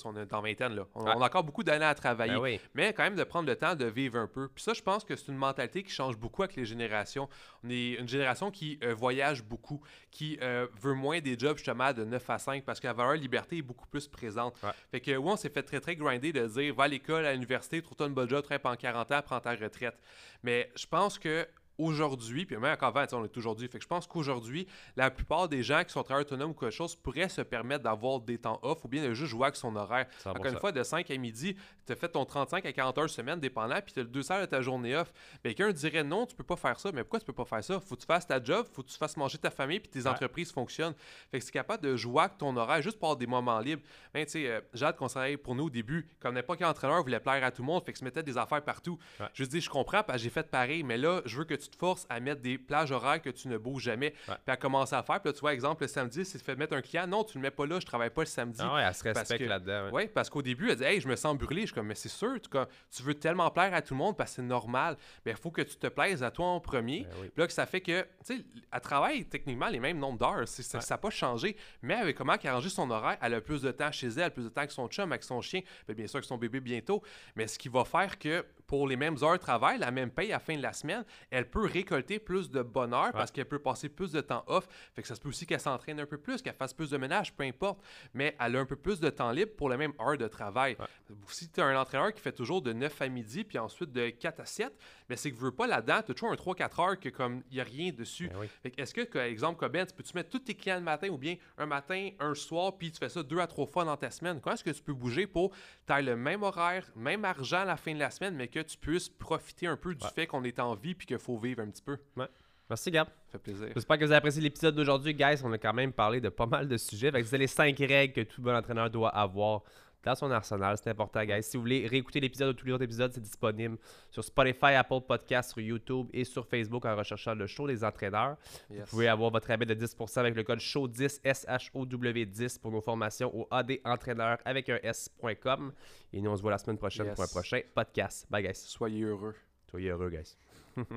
on est en vingtaine, là. On, a encore beaucoup d'années à travailler. Ben mais quand même de prendre le temps de vivre un peu. Puis ça, je pense que c'est une mentalité qui change beaucoup avec les générations. On est une génération qui euh, voyage beaucoup, qui euh, veut moins des jobs justement de 9 à 5 parce que la valeur liberté est beaucoup plus présente. Fait que oui, on s'est fait très très grinder de dire va à l'école, à l'université, trouve-toi une bonne job, travaille pendant 40 ans, prends ta retraite. Mais je pense que aujourd'hui, puis même encore avant, on est aujourd'hui. Fait que je pense qu'aujourd'hui, la plupart des gens qui sont travailleurs autonomes ou quelque chose pourraient se permettre d'avoir des temps off ou bien de juste jouer avec son horaire. Encore une fois, de 5 à midi, tu as fait ton 35 à 40 heures semaine dépendant, puis tu as le 2 heures de ta journée off. Mais quelqu'un dirait non, tu peux pas faire ça. Mais pourquoi tu peux pas faire ça? Faut que tu fasses ta job, faut que tu fasses manger ta famille, puis tes entreprises fonctionnent. Fait que c'est capable de jouer avec ton horaire juste pour avoir des moments libres. Ben, tu sais, euh, Jade conseillait pour nous au début, comme n'importe quel entraîneur voulait plaire à tout le monde, fait que se mettait des affaires partout. Je dis, je comprends, parce que j'ai fait pareil, mais là, je veux que tu te forces à mettre des plages horaires que tu ne bouges jamais, puis à commencer à faire. Puis là, tu vois, exemple, le samedi, si tu fais mettre un client, non, tu le mets pas là, je travaille pas le samedi. Ah ouais, elle se respecte là-dedans. Oui, parce qu'au début, elle dit, hey, je me sens brûlé. Je suis comme, mais c'est sûr, tu, veux tellement plaire à tout le monde parce que c'est normal. Mais il faut que tu te plaises à toi en premier. Ben puis là, que ça fait que, tu sais, elle travaille techniquement les mêmes nombres d'heures. Ça n'a pas changé. Mais avec comment elle a arrangé son horaire, elle a plus de temps chez elle, elle plus de temps avec son chum, avec son chien, bien, bien sûr avec son bébé bientôt. Mais ce qui va faire que pour les mêmes heures de travail, la même paye à la fin de la semaine, elle peut récolter plus de bonheur parce qu'elle peut passer plus de temps off. Fait que ça se peut aussi qu'elle s'entraîne un peu plus, qu'elle fasse plus de ménage, peu importe. Mais elle a un peu plus de temps libre pour la même heure de travail. Si tu as un entraîneur qui fait toujours de 9 à midi, puis ensuite de 4 à 7, mais c'est que tu veux pas là-dedans, tu as toujours un 3-4 heures que comme il n'y a rien dessus. Ben est-ce que, par exemple, comme tu peux-tu mettre tous tes clients le matin ou bien un matin, un soir, puis tu fais ça deux à trois fois dans ta semaine? Comment est-ce que tu peux bouger pour tu le même horaire, même argent à la fin de la semaine, mais que tu puisses profiter un peu du fait qu'on est en vie puis qu'il faut vivre un petit peu? Ouais. Merci, Gab. Ça fait plaisir. J'espère que vous avez apprécié l'épisode d'aujourd'hui, guys. On a quand même parlé de pas mal de sujets. c'est les cinq règles que tout bon entraîneur doit avoir dans son arsenal. C'est important, guys. Si vous voulez réécouter l'épisode ou tous les autres épisodes, c'est disponible sur Spotify, Apple Podcasts, sur YouTube et sur Facebook en recherchant le show des entraîneurs. Vous pouvez avoir votre rabais de 10% avec le code SHOW10, S-H-O-W-10 pour nos formations au adentraîneur avec un S.com. Et nous, on se voit la semaine prochaine pour un prochain podcast. Bye, guys. Soyez heureux. Soyez heureux, guys.